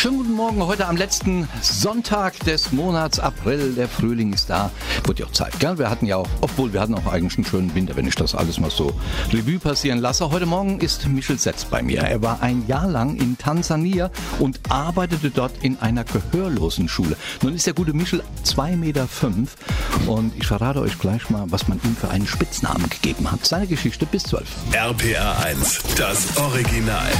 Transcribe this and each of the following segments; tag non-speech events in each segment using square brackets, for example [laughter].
Schönen guten Morgen, heute am letzten Sonntag des Monats April. Der Frühling ist da. Wird ja auch Zeit, gell? Wir hatten ja auch, obwohl wir hatten auch eigentlich einen schönen Winter, wenn ich das alles mal so Revue passieren lasse. Heute Morgen ist Michel Setz bei mir. Er war ein Jahr lang in Tansania und arbeitete dort in einer gehörlosen Schule. Nun ist der gute Michel 2,5 Meter fünf und ich verrate euch gleich mal, was man ihm für einen Spitznamen gegeben hat. Seine Geschichte bis 12. RPR 1, das Original.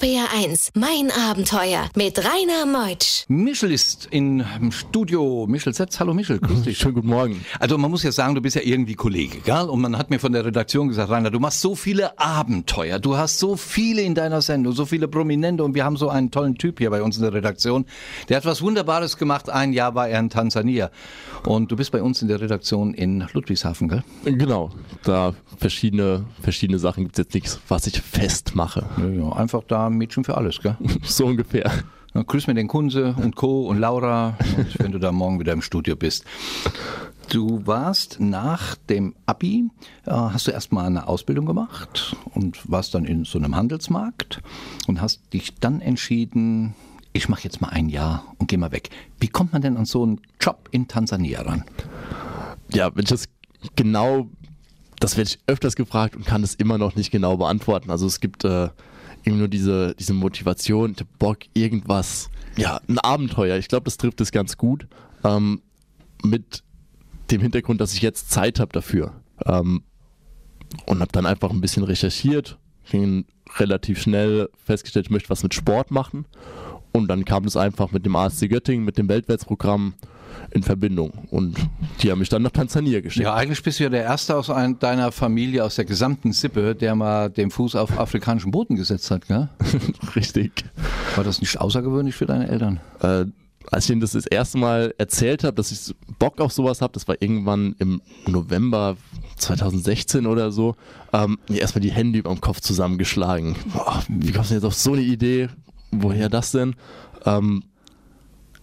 RPR1, mein Abenteuer mit Rainer Meutsch. Michel ist im Studio. Michel Setz, hallo Michel, grüß mhm, dich. Schönen guten Morgen. Also man muss ja sagen, du bist ja irgendwie Kollege, gell? Und man hat mir von der Redaktion gesagt, Rainer, du machst so viele Abenteuer, du hast so viele in deiner Sendung, so viele Prominente und wir haben so einen tollen Typ hier bei uns in der Redaktion. Der hat was Wunderbares gemacht, ein Jahr war er in Tansania. Und du bist bei uns in der Redaktion in Ludwigshafen, gell? Genau, da verschiedene, verschiedene Sachen gibt es jetzt nichts, was ich festmache. Ja, einfach da ein Mädchen für alles, gell? [laughs] So ungefähr. Dann grüß mir den Kunze und Co. und Laura, und wenn du da morgen wieder im Studio bist. Du warst nach dem Abi, äh, hast du erstmal eine Ausbildung gemacht und warst dann in so einem Handelsmarkt und hast dich dann entschieden, ich mache jetzt mal ein Jahr und gehe mal weg. Wie kommt man denn an so einen Job in Tansania ran? Ja, wenn ich das genau, das werde ich öfters gefragt und kann das immer noch nicht genau beantworten. Also es gibt äh, eben nur diese, diese Motivation, der Bock, irgendwas, ja, ein Abenteuer. Ich glaube, das trifft es ganz gut. Ähm, mit dem Hintergrund, dass ich jetzt Zeit habe dafür. Ähm, und habe dann einfach ein bisschen recherchiert, ging relativ schnell festgestellt, ich möchte was mit Sport machen. Und dann kam es einfach mit dem ASC Göttingen, mit dem Weltwärtsprogramm in Verbindung. Und die haben mich dann nach Tansania geschickt. Ja, eigentlich bist du ja der Erste aus ein, deiner Familie, aus der gesamten Sippe, der mal den Fuß auf afrikanischen Boden gesetzt hat, gell? [laughs] Richtig. War das nicht außergewöhnlich für deine Eltern? Äh, als ich ihnen das das erste Mal erzählt habe, dass ich Bock auf sowas habe, das war irgendwann im November 2016 oder so, ähm, mir erstmal die Hände über dem Kopf zusammengeschlagen. Boah, wie kommst du jetzt auf so eine Idee? Woher das denn? Ähm,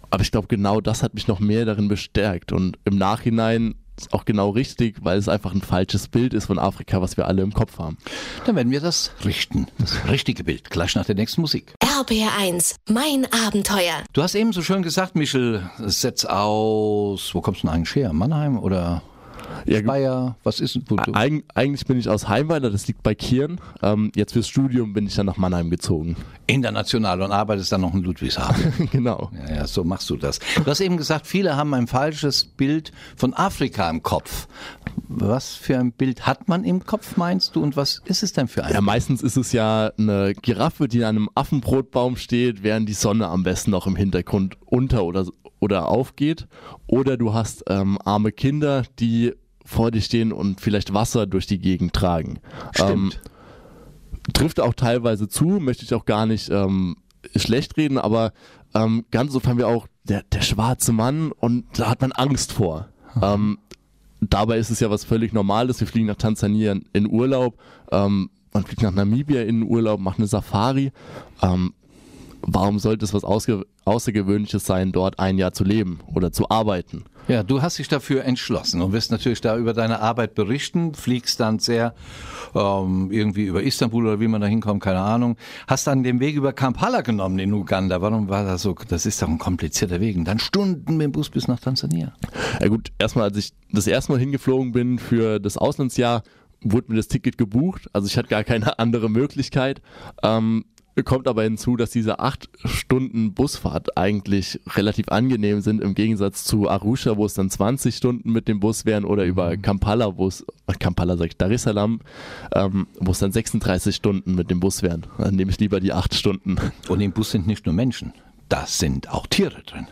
aber ich glaube, genau das hat mich noch mehr darin bestärkt. Und im Nachhinein ist auch genau richtig, weil es einfach ein falsches Bild ist von Afrika, was wir alle im Kopf haben. Dann werden wir das richten. Das richtige Bild. Gleich nach der nächsten Musik. RPR 1, mein Abenteuer. Du hast eben so schön gesagt, Michel, setz aus. Wo kommst du denn eigentlich her? Mannheim oder Ja. Speyer? Was ist du? Eig eigentlich bin ich aus Heimweiler, das liegt bei Kirn. Ähm, jetzt fürs Studium bin ich dann nach Mannheim gezogen. International und arbeitest dann noch in Ludwigshafen. [laughs] genau. Ja, ja, so machst du das. Du hast eben gesagt, viele haben ein falsches Bild von Afrika im Kopf. Was für ein Bild hat man im Kopf, meinst du? Und was ist es denn für ein? Ja, meistens ist es ja eine Giraffe, die an einem Affenbrotbaum steht, während die Sonne am besten noch im Hintergrund unter oder, oder aufgeht. Oder du hast ähm, arme Kinder, die vor dir stehen und vielleicht Wasser durch die Gegend tragen. Ähm, Stimmt. trifft auch teilweise zu, möchte ich auch gar nicht ähm, schlecht reden, aber ähm, ganz oft haben wir auch der, der schwarze Mann und da hat man Angst vor. Ähm, dabei ist es ja was völlig Normales. Wir fliegen nach Tansania in- Urlaub, ähm, man fliegt nach Namibia in Urlaub, macht eine Safari. Ähm, warum sollte es was Außergewöhnliches sein, dort ein Jahr zu leben oder zu arbeiten? Ja, du hast dich dafür entschlossen und wirst natürlich da über deine Arbeit berichten, fliegst dann sehr ähm, irgendwie über Istanbul oder wie man da hinkommt, keine Ahnung. Hast dann den Weg über Kampala genommen in Uganda. Warum war das so? Das ist doch ein komplizierter Weg. Und dann Stunden mit dem Bus bis nach Tansania. Ja gut, erstmal, als ich das erste Mal hingeflogen bin für das Auslandsjahr, wurde mir das Ticket gebucht. Also ich hatte gar keine andere Möglichkeit. Ähm, kommt aber hinzu, dass diese acht Stunden Busfahrt eigentlich relativ angenehm sind im Gegensatz zu Arusha, wo es dann 20 Stunden mit dem Bus wären oder über Kampala, wo es, äh, Kampala sag ich, Dar es Salaam, ähm, wo es dann 36 Stunden mit dem Bus wären. Dann nehme ich lieber die acht Stunden. Und im Bus sind nicht nur Menschen, da sind auch Tiere drin.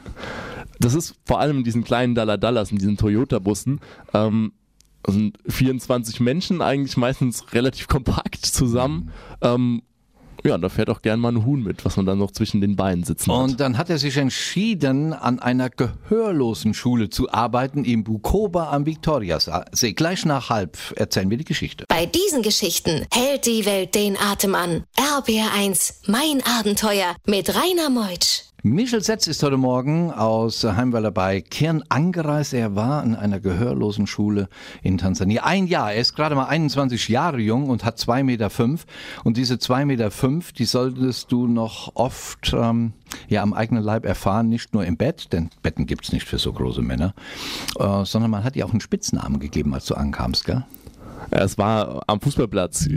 das ist vor allem in diesen kleinen Dallas, in diesen Toyota-Bussen, ähm, sind 24 Menschen eigentlich meistens relativ [laughs] kompakt zusammen. Ähm, Ja, da fährt auch gern mal ein Huhn mit, was man dann noch zwischen den Beinen sitzen hat. Und dann hat er sich entschieden, an einer gehörlosen Schule zu arbeiten im Bukoba am Viktoriasee. Gleich nach halb erzählen wir die Geschichte. Bei diesen Geschichten hält die Welt den Atem an. RBR1, mein Abenteuer mit Rainer Meutsch. Michel Setz ist heute Morgen aus Heimweiler bei Kern angereist. Er war in einer gehörlosen Schule in Tansania. Ein Jahr. Er ist gerade mal 21 Jahre jung und hat zwei Meter. fünf. Und diese zwei Meter, fünf, die solltest du noch oft ähm, ja, am eigenen Leib erfahren. Nicht nur im Bett, denn Betten gibt's nicht für so große Männer, äh, sondern man hat dir auch einen Spitznamen gegeben, als du ankamst, gell? Es war am Fußballplatz,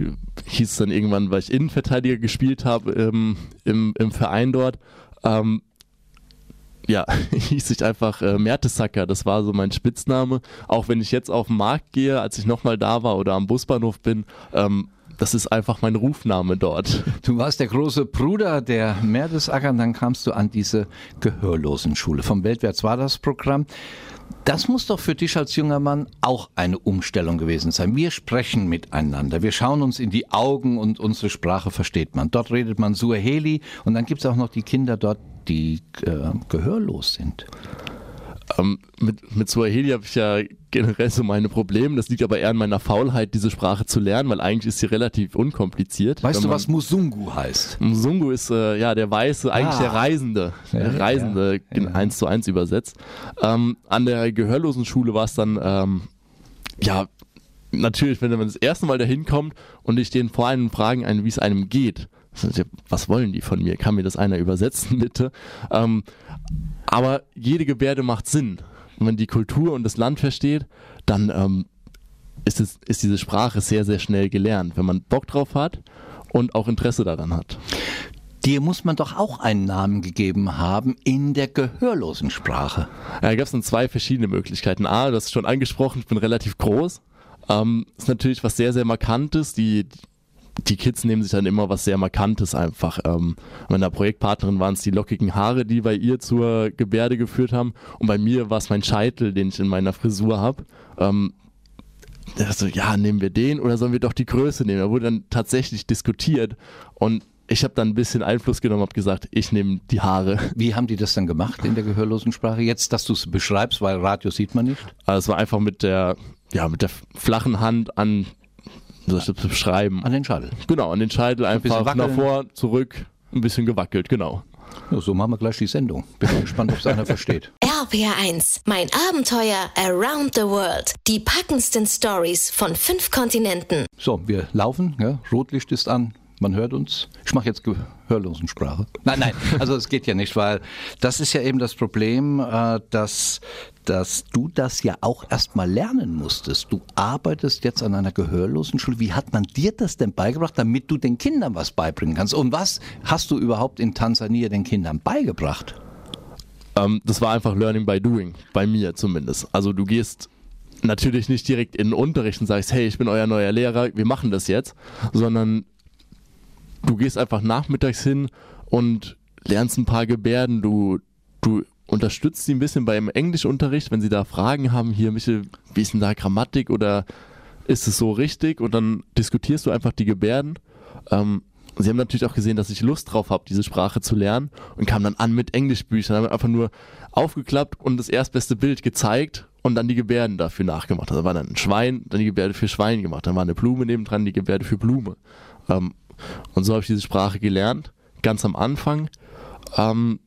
hieß es dann irgendwann, weil ich Innenverteidiger gespielt habe ähm, im, im Verein dort. Ähm, ja, [laughs] hieß ich einfach äh, Mertesacker, das war so mein Spitzname. Auch wenn ich jetzt auf den Markt gehe, als ich nochmal da war oder am Busbahnhof bin, ähm, das ist einfach mein Rufname dort. Du warst der große Bruder der Mertesacker und dann kamst du an diese Gehörlosenschule. Vom Weltwärts war das Programm. Das muss doch für dich als junger Mann auch eine Umstellung gewesen sein. Wir sprechen miteinander, wir schauen uns in die Augen und unsere Sprache versteht man. Dort redet man Suaheli und dann gibt es auch noch die Kinder dort, die äh, gehörlos sind. Ähm, mit, mit Swahili habe ich ja generell so meine Probleme. Das liegt aber eher an meiner Faulheit, diese Sprache zu lernen, weil eigentlich ist sie relativ unkompliziert. Weißt du, was Musungu heißt? Mzungu ist äh, ja der Weiße, eigentlich Ah. der Reisende, der Reisende ja, in ja. eins zu eins übersetzt. Ähm, an der Gehörlosenschule war es dann, ähm, ja, natürlich, wenn man das erste Mal dahin kommt und ich den vor einem fragen, wie es einem geht. Was wollen die von mir? Kann mir das einer übersetzen, [laughs] bitte? Ähm, aber jede Gebärde macht Sinn. Wenn man die Kultur und das Land versteht, dann ähm, ist, es, ist diese Sprache sehr, sehr schnell gelernt, wenn man Bock drauf hat und auch Interesse daran hat. Dir muss man doch auch einen Namen gegeben haben in der gehörlosen Sprache. Ja, da gab es dann zwei verschiedene Möglichkeiten. A, du hast es schon angesprochen, ich bin relativ groß. Ähm, ist natürlich was sehr, sehr Markantes. Die, die Kids nehmen sich dann immer was sehr Markantes einfach. Ähm, meiner Projektpartnerin waren es die lockigen Haare, die bei ihr zur Gebärde geführt haben. Und bei mir war es mein Scheitel, den ich in meiner Frisur habe. Ähm, der so, ja, nehmen wir den oder sollen wir doch die Größe nehmen? Da wurde dann tatsächlich diskutiert und ich habe dann ein bisschen Einfluss genommen, habe gesagt, ich nehme die Haare. Wie haben die das dann gemacht in der gehörlosen Sprache? Jetzt, dass du es beschreibst, weil Radio sieht man nicht. Also es war einfach mit der, ja, mit der flachen Hand an, ich das beschreiben? An den Schadel. Genau, an den Scheitel ein bisschen einfach nach wackeln. vor, zurück, ein bisschen gewackelt, genau. Ja, so machen wir gleich die Sendung. Bin gespannt, ob es einer versteht. [laughs] RPR1, mein Abenteuer around the world. Die packendsten Stories von fünf Kontinenten. So, wir laufen, ja, Rotlicht ist an, man hört uns. Ich mache jetzt Gehörlosensprache. Nein, nein, also es geht ja nicht, weil das ist ja eben das Problem, äh, dass, dass du das ja auch erstmal lernen musstest. Du arbeitest jetzt an einer Gehörlosenschule. Wie hat man dir das denn beigebracht, damit du den Kindern was beibringen kannst? Und was hast du überhaupt in Tansania den Kindern beigebracht? Ähm, das war einfach Learning by Doing, bei mir zumindest. Also du gehst natürlich nicht direkt in den Unterricht und sagst, hey, ich bin euer neuer Lehrer, wir machen das jetzt, sondern du gehst einfach nachmittags hin und lernst ein paar Gebärden, du, du unterstützt sie ein bisschen beim Englischunterricht, wenn sie da Fragen haben, hier, Michel, wie ist denn da Grammatik oder ist es so richtig? Und dann diskutierst du einfach die Gebärden. Ähm, sie haben natürlich auch gesehen, dass ich Lust drauf habe, diese Sprache zu lernen und kamen dann an mit Englischbüchern, haben einfach nur aufgeklappt und das erstbeste Bild gezeigt und dann die Gebärden dafür nachgemacht. Also war dann ein Schwein, dann die Gebärde für Schwein gemacht, dann war eine Blume nebendran, die Gebärde für Blume. Ähm, und so habe ich diese Sprache gelernt, ganz am Anfang. Ähm,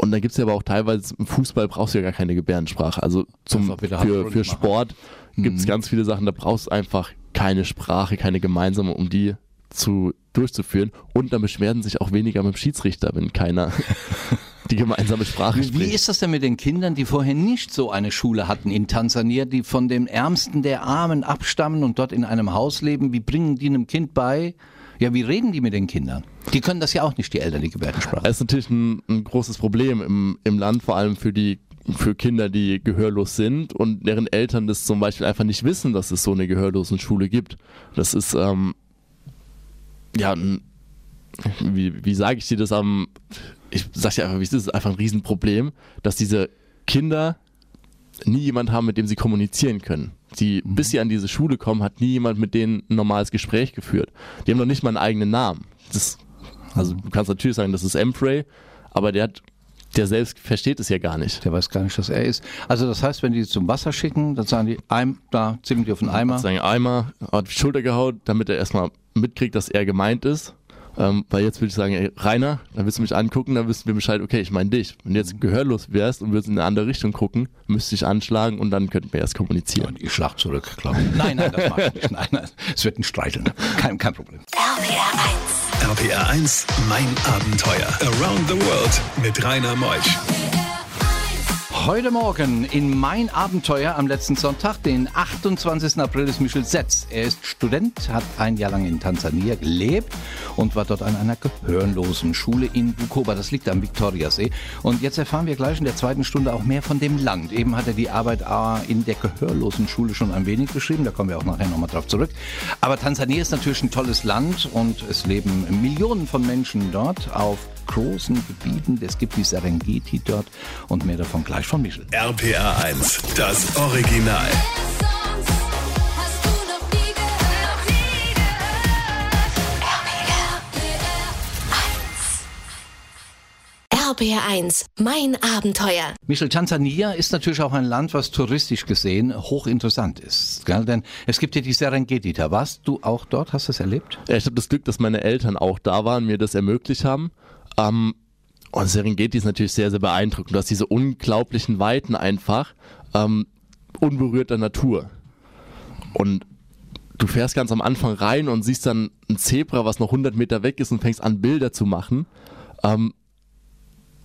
und dann gibt es ja aber auch teilweise, im Fußball brauchst du ja gar keine Gebärdensprache. Also zum, für, für. Sport gibt es ganz viele Sachen, da brauchst du einfach keine Sprache, keine gemeinsame, um die zu, durchzuführen. Und dann beschweren sich auch weniger mit dem Schiedsrichter, wenn keiner [laughs] die gemeinsame Sprache Wie spricht. ist das denn mit den Kindern, die vorher nicht so eine Schule hatten in Tansania, die von den Ärmsten der Armen abstammen und dort in einem Haus leben? Wie bringen die einem Kind bei? Ja, wie reden die mit den Kindern? Die können das ja auch nicht, die Eltern, die Gebärdensprache. Das ist natürlich ein, ein großes Problem im, im Land, vor allem für die für Kinder, die gehörlos sind und deren Eltern das zum Beispiel einfach nicht wissen, dass es so eine Gehörlosenschule gibt. Das ist ähm, ja ein, wie, wie sage ich dir das am ich sag dir einfach, wie es ist einfach ein Riesenproblem, dass diese Kinder nie jemand haben, mit dem sie kommunizieren können. Die, bis sie an diese Schule kommen, hat nie jemand mit denen ein normales Gespräch geführt. Die haben noch nicht mal einen eigenen Namen. das, also du kannst natürlich sagen, das ist Emprey, aber der hat, der selbst versteht es ja gar nicht. Der weiß gar nicht, dass er ist. Also das heißt, wenn die zum Wasser schicken, dann sagen die, Eim, da ziehen die auf den Eimer. Sagen Eimer, hat die Schulter gehauen, damit er erstmal mitkriegt, dass er gemeint ist. Ähm, weil jetzt würde ich sagen, ey, Rainer, dann willst du mich angucken, dann wissen wir Bescheid, okay, ich meine dich. Wenn du jetzt gehörlos wärst und würdest in eine andere Richtung gucken, müsste ich anschlagen und dann könnten wir erst kommunizieren. Und ich schlag zurück, glaube ich. Nein, nein, das mach ich nicht. Nein, nein, es wird ein Streicheln. Kein, kein Problem. RPR 1. RPR 1, mein Abenteuer. Around the World mit Rainer Meusch. Heute Morgen in Mein Abenteuer am letzten Sonntag, den 28. April, ist Michel Setz. Er ist Student, hat ein Jahr lang in Tansania gelebt und war dort an einer gehörlosen Schule in Bukoba. Das liegt am Viktoriasee. Und jetzt erfahren wir gleich in der zweiten Stunde auch mehr von dem Land. Eben hat er die Arbeit äh, in der gehörlosen Schule schon ein wenig beschrieben. Da kommen wir auch nachher nochmal drauf zurück. Aber Tansania ist natürlich ein tolles Land und es leben Millionen von Menschen dort auf großen Gebieten. Es gibt die Serengeti dort und mehr davon gleich von Michel. RPR 1, das Original. Songs hast du noch nie gehört. RPR 1, mein Abenteuer. Michel, Tansania ist natürlich auch ein Land, was touristisch gesehen hochinteressant ist. Gell? Denn es gibt ja die Serengeti. Da warst du auch dort? Hast du es erlebt? Ja, ich habe das Glück, dass meine Eltern auch da waren, mir das ermöglicht haben. Ähm, und Serengeti ist natürlich sehr, sehr beeindruckend. Du hast diese unglaublichen Weiten einfach ähm, unberührter Natur. Und du fährst ganz am Anfang rein und siehst dann ein Zebra, was noch 100 Meter weg ist und fängst an, Bilder zu machen. Ähm,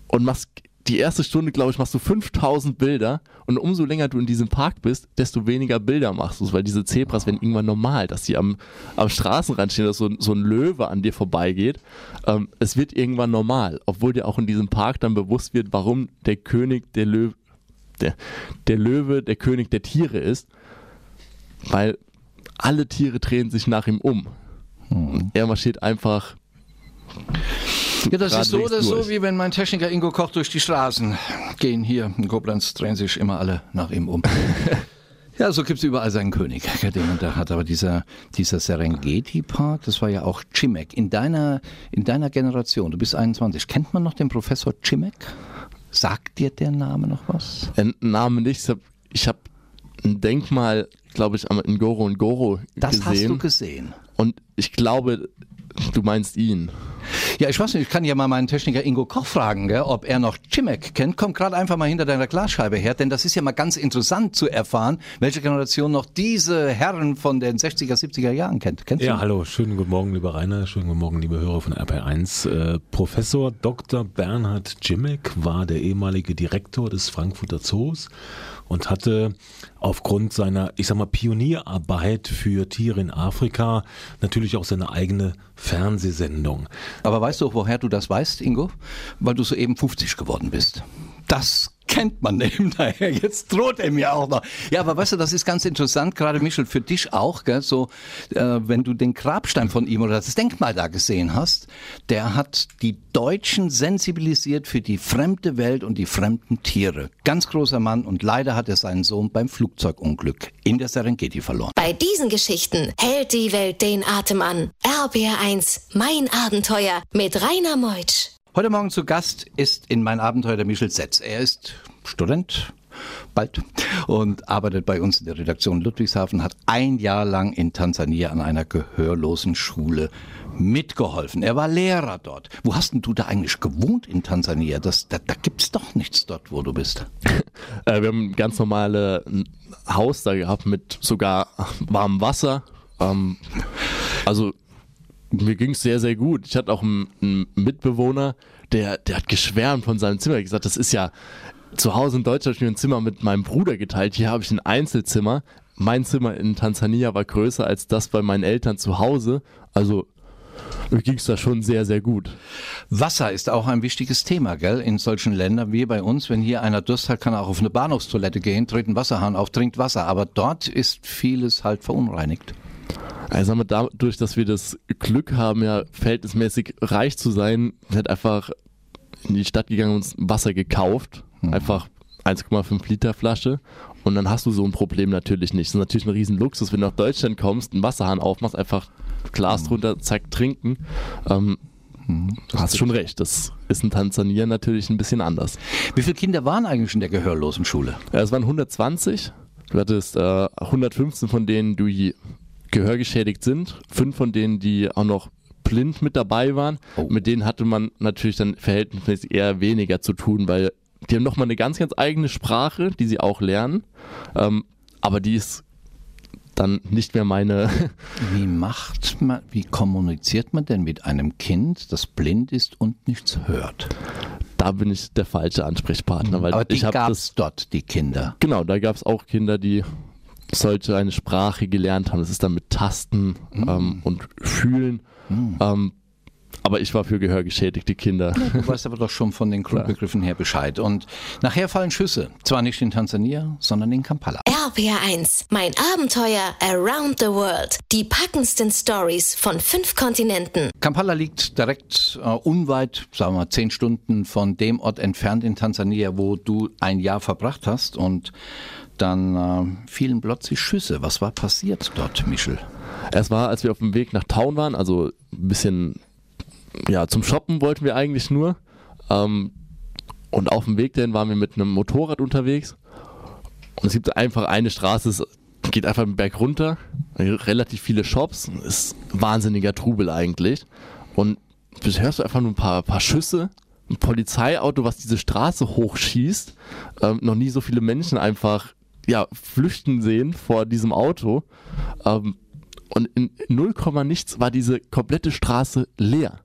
und machst die erste Stunde, glaube ich, machst du 5000 Bilder und umso länger du in diesem Park bist, desto weniger Bilder machst du, weil diese Zebras werden irgendwann normal, dass die am, am Straßenrand stehen, dass so, ein- so ein Löwe an dir vorbeigeht. Ähm, es wird irgendwann normal, obwohl dir auch in diesem Park dann bewusst wird, warum der König der Löwe, der, der Löwe der König der Tiere ist, weil alle Tiere drehen sich nach ihm um. Und er marschiert einfach Ja, das ist so oder so, wie wenn mein Techniker Ingo Koch durch die Straßen gehen. Hier in Koblenz drehen sich immer alle nach ihm um. [laughs] Ja, so gibt's überall seinen König, den man da hat. Aber dieser, dieser Serengeti-Park, das war ja auch Chimek. In deiner, in deiner Generation, du bist 21, kennt man noch den Professor Chimek? Sagt dir der Name noch was? Ein Name nicht. Ich habe hab ein Denkmal, glaube ich, am Ngoro und Goro Das gesehen. hast du gesehen. und ich glaube, du meinst ihn. Ja, ich weiß nicht, ich kann ja mal meinen Techniker Ingo Koch fragen, gell, ob er noch Chimek kennt. Komm gerade einfach mal hinter deiner Glasscheibe her, denn das ist ja mal ganz interessant zu erfahren, welche Generation noch diese Herren von den 60er, 70er Jahren kennt. Kennst Ja, du? hallo, schönen guten Morgen, lieber Rainer, schönen guten Morgen, liebe Hörer von RP1. Äh, Professor Dr. Bernhard Jimek war der ehemalige Direktor des Frankfurter Zoos und hatte aufgrund seiner, ich sag mal, Pionierarbeit für Tiere in Afrika natürlich auch seine eigene Fernsehsendung. Aber weißt du, woher du das weißt, Ingo? Weil du soeben 50 geworden bist. Das kennt man eben [laughs] daher. Jetzt droht er mir auch noch. Ja, aber weißt du, das ist ganz interessant, gerade Michel, für dich auch, gell? so, äh, wenn du den Grabstein von ihm oder das Denkmal da gesehen hast, der hat die Deutschen sensibilisiert für die fremde Welt und die fremden Tiere. Ganz großer Mann und leider hat er seinen Sohn beim Flugzeugunglück in der Serengeti verloren. Bei diesen Geschichten hält die Welt den Atem an. RPR 1, mein Abenteuer mit Rainer Meutsch. Heute Morgen zu Gast ist in mein Abenteuer der Michel Setz. Er ist Student, bald, und arbeitet bei uns in der Redaktion Ludwigshafen, hat ein Jahr lang in Tansania an einer gehörlosen Schule mitgeholfen. Er war Lehrer dort. Wo hast denn du da eigentlich gewohnt in Tansania? Das, da, da gibt's doch nichts dort, wo du bist. [laughs] Äh, wir haben ein ganz normale ein Haus da gehabt mit sogar warmem Wasser. Ähm, also mir ging es sehr, sehr gut. Ich hatte auch einen, einen Mitbewohner, der, der hat geschwärmt von seinem Zimmer. Er hat gesagt, das ist ja zu Hause in Deutschland ich mir ein Zimmer mit meinem Bruder geteilt. Hier habe ich ein Einzelzimmer. Mein Zimmer in Tansania war größer als das bei meinen Eltern zu Hause. Also mir ging es da schon sehr, sehr gut. Wasser ist auch ein wichtiges Thema, gell? In solchen Ländern wie bei uns. Wenn hier einer Durst hat, kann er auch auf eine Bahnhofstoilette gehen, dreht einen Wasserhahn auf, trinkt Wasser. Aber dort ist vieles halt verunreinigt. Also wir, dadurch, dass wir das Glück haben, ja verhältnismäßig reich zu sein, wird einfach in die Stadt gegangen und uns Wasser gekauft. Einfach 1,5 Liter Flasche und dann hast du so ein Problem natürlich nicht. Das ist natürlich ein riesen Luxus, wenn du nach Deutschland kommst, einen Wasserhahn aufmachst, einfach Glas drunter, zack, trinken. Ähm, du hast schon recht, das ist in Tansania natürlich ein bisschen anders. Wie viele Kinder waren eigentlich in der gehörlosen Schule? Ja, es waren 120. Du hattest äh, 115 von denen, die gehörgeschädigt sind, fünf von denen, die auch noch blind mit dabei waren. Oh. Mit denen hatte man natürlich dann verhältnismäßig eher weniger zu tun, weil die haben nochmal eine ganz, ganz eigene Sprache, die sie auch lernen. Ähm, aber die ist dann nicht mehr meine. [laughs] Wie macht man, wie kommuniziert man denn mit einem Kind, das blind ist und nichts hört? da bin ich der falsche Ansprechpartner, weil Aber die ich habe das dort, die Kinder. Genau, da gab es auch Kinder, die solche eine Sprache gelernt haben. Das ist dann mit Tasten ähm, und Fühlen. Ähm, aber ich war für gehörgeschädigte Kinder. Du weißt aber doch schon von den Grundbegriffen her Bescheid. Und nachher fallen Schüsse. Zwar nicht in Tansania, sondern in Kampala. RPR1, mein Abenteuer Around the World. Die packendsten Stories von fünf Kontinenten. Kampala liegt direkt äh, unweit, sagen wir mal, zehn Stunden von dem Ort entfernt in Tansania, wo du ein Jahr verbracht hast. Und dann äh, fielen plötzlich Schüsse. Was war passiert dort, Michel? Es war, als wir auf dem Weg nach Town waren, also ein bisschen, ja, zum Shoppen wollten wir eigentlich nur. Ähm, und auf dem Weg dahin waren wir mit einem Motorrad unterwegs. Und es gibt einfach eine Straße, es geht einfach einen Berg runter, relativ viele Shops, ist wahnsinniger Trubel eigentlich. Und du hörst du einfach nur ein paar, paar Schüsse, ein Polizeiauto, was diese Straße hochschießt. Ähm, noch nie so viele Menschen einfach ja, flüchten sehen vor diesem Auto. Ähm, und in 0, nichts war diese komplette Straße leer.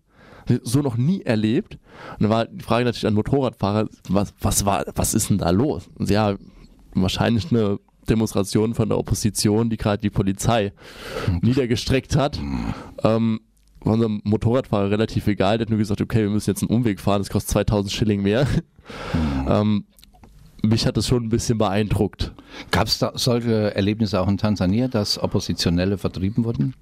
So noch nie erlebt. Und dann war die Frage natürlich an Motorradfahrer, was, was war, was ist denn da los? Und ja, wahrscheinlich eine Demonstration von der Opposition, die gerade die Polizei niedergestreckt hat. Ähm, war unserem Motorradfahrer relativ egal, der hat nur gesagt, okay, wir müssen jetzt einen Umweg fahren, das kostet 2000 Schilling mehr. ähm, mich hat das schon ein bisschen beeindruckt. Gab es solche Erlebnisse auch in Tansania, dass Oppositionelle vertrieben wurden?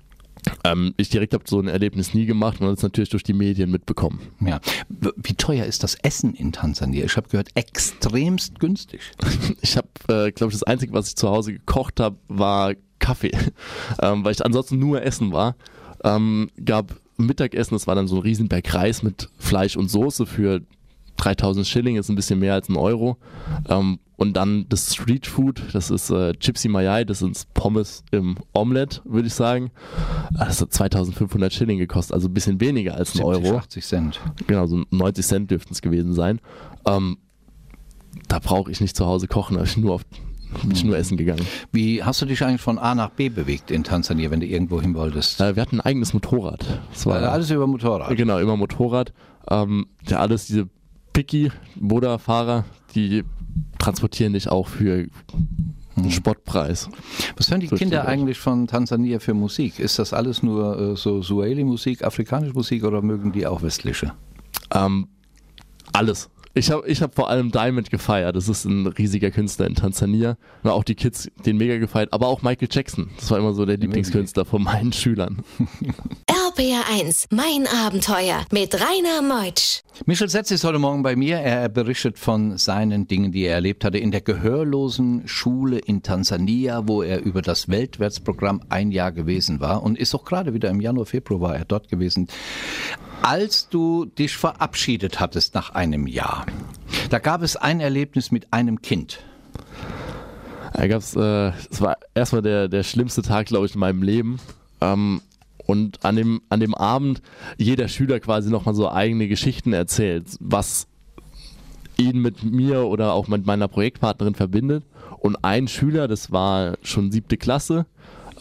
Ähm, ich direkt habe so ein Erlebnis nie gemacht, man hat es natürlich durch die Medien mitbekommen. Ja. Wie teuer ist das Essen in Tansania? Ich habe gehört, extremst günstig. [laughs] Ich habe, äh, glaube ich, das Einzige, was ich zu Hause gekocht habe, war Kaffee, [laughs] ähm, weil ich ansonsten nur essen war. Ähm, gab Mittagessen, das war dann so ein Riesenberg Reis mit Fleisch und Soße für 3000 Schilling, ist ein bisschen mehr als ein Euro. Ähm, und dann das Street Food, das ist äh, Gypsy Mayai, das sind Pommes im Omelette, würde ich sagen. Das hat 2500 Schilling gekostet, also ein bisschen weniger als ein 70, Euro. 80 Cent. Genau, so 90 Cent dürften es gewesen sein. Ähm, da brauche ich nicht zu Hause kochen, da bin ich nur, auf, bin ich nur essen gegangen. Wie hast du dich eigentlich von A nach B bewegt in Tansania, wenn du irgendwo hin wolltest? Äh, wir hatten ein eigenes Motorrad. Das war Äh, alles über Motorrad. Genau, immer Motorrad. Ähm, ja, alles diese picky Moda-Fahrer, die transportieren dich auch für einen Spottpreis. Was hören die Kinder eigentlich von Tansania für Musik? Ist das alles nur äh, so Suaheli-Musik, afrikanische Musik oder mögen die auch westliche? Ähm, alles. Ich habe ich hab vor allem Diamond gefeiert. Das ist ein riesiger Künstler in Tansania. Und auch die Kids den mega gefeiert. Aber auch Michael Jackson. Das war immer so der Lieblingskünstler von meinen Schülern. [laughs] RPR1, mein Abenteuer mit Rainer Meutsch. Michel Setz ist heute Morgen bei mir. Er berichtet von seinen Dingen, die er erlebt hatte in der gehörlosen Schule in Tansania, wo er über das Weltwärtsprogramm ein Jahr gewesen war und ist auch gerade wieder im Januar, Februar war er dort gewesen. Als du dich verabschiedet hattest nach einem Jahr, da gab es ein Erlebnis mit einem Kind. Da gab's, äh, es war erstmal der, der schlimmste Tag, glaube ich, in meinem Leben. Ähm, und an dem, an dem Abend jeder Schüler quasi nochmal so eigene Geschichten erzählt, was ihn mit mir oder auch mit meiner Projektpartnerin verbindet. Und ein Schüler, das war schon siebte Klasse,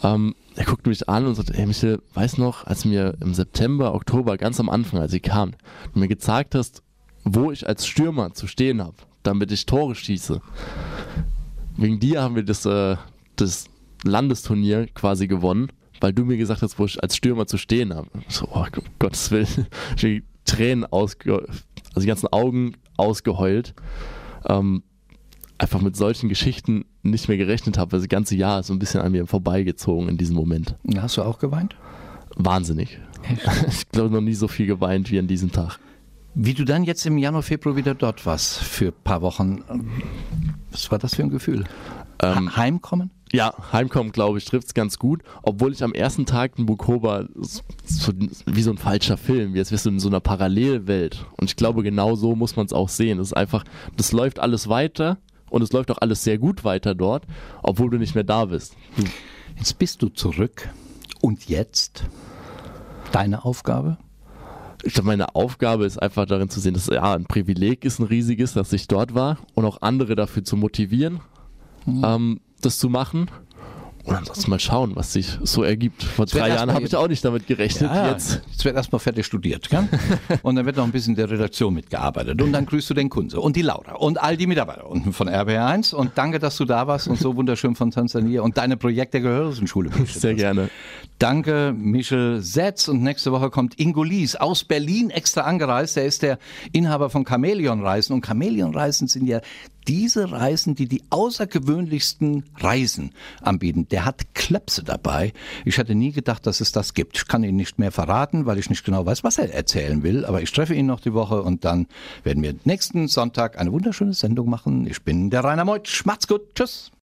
ähm, er guckte mich an und sagte, hey Michel, weißt noch, als mir im September, Oktober, ganz am Anfang, als ich kam, du mir gezeigt hast, wo ich als Stürmer zu stehen habe, damit ich Tore schieße. Wegen dir haben wir das, äh, das Landesturnier quasi gewonnen, weil du mir gesagt hast, wo ich als Stürmer zu stehen habe. So, oh, um Gottes Willen. [laughs] Ich Tränen ausge also die ganzen Augen ausgeheult. Ähm, einfach mit solchen Geschichten nicht mehr gerechnet habe, weil das ganze Jahr ist so ein bisschen an mir vorbeigezogen in diesem Moment. Hast du auch geweint? Wahnsinnig. [laughs] Ich glaube noch nie so viel geweint wie an diesem Tag. Wie du dann jetzt im Januar, Februar wieder dort warst für ein paar Wochen, Was war das für ein Gefühl? Ähm, Heimkommen? Ja, Heimkommen, glaube ich, trifft es ganz gut. Obwohl ich am ersten Tag in Bukoba so, wie so ein falscher Film, jetzt wirst du in so einer Parallelwelt. Und ich glaube, genau so muss man es auch sehen. Es ist einfach, das läuft alles weiter und es läuft auch alles sehr gut weiter dort, obwohl du nicht mehr da bist. Du, Jetzt bist du zurück. Und jetzt? Deine Aufgabe? ich glaube, meine Aufgabe ist einfach darin zu sehen, dass ja ein Privileg ist, ein riesiges, dass ich dort war und auch andere dafür zu motivieren, ähm, das zu machen. Und ansonsten mal schauen, was sich so ergibt. Vor drei Jahren habe ich auch nicht damit gerechnet. Jetzt jetzt wird erstmal fertig studiert. Gell? [laughs] Und dann wird noch ein bisschen der Redaktion mitgearbeitet. Und dann grüßt du den Kunze und die Laura und all die Mitarbeiter unten von RBR1. Und danke, dass du da warst und so wunderschön von Tansania und deine Projekte Gehörsenschule. [laughs] sehr gerne. Danke, Michel Setz. Und nächste Woche kommt Ingo Lies aus Berlin extra angereist. Er ist der Inhaber von Chamäleon Reisen. Und Chamäleon Reisen sind ja diese Reisen, die die außergewöhnlichsten Reisen anbieten. Der hat Klöpse dabei. Ich hatte nie gedacht, dass es das gibt. Ich kann ihn nicht mehr verraten, weil ich nicht genau weiß, was er erzählen will. Aber ich treffe ihn noch die Woche und dann werden wir nächsten Sonntag eine wunderschöne Sendung machen. Ich bin der Rainer Meutsch. Macht's gut. Tschüss.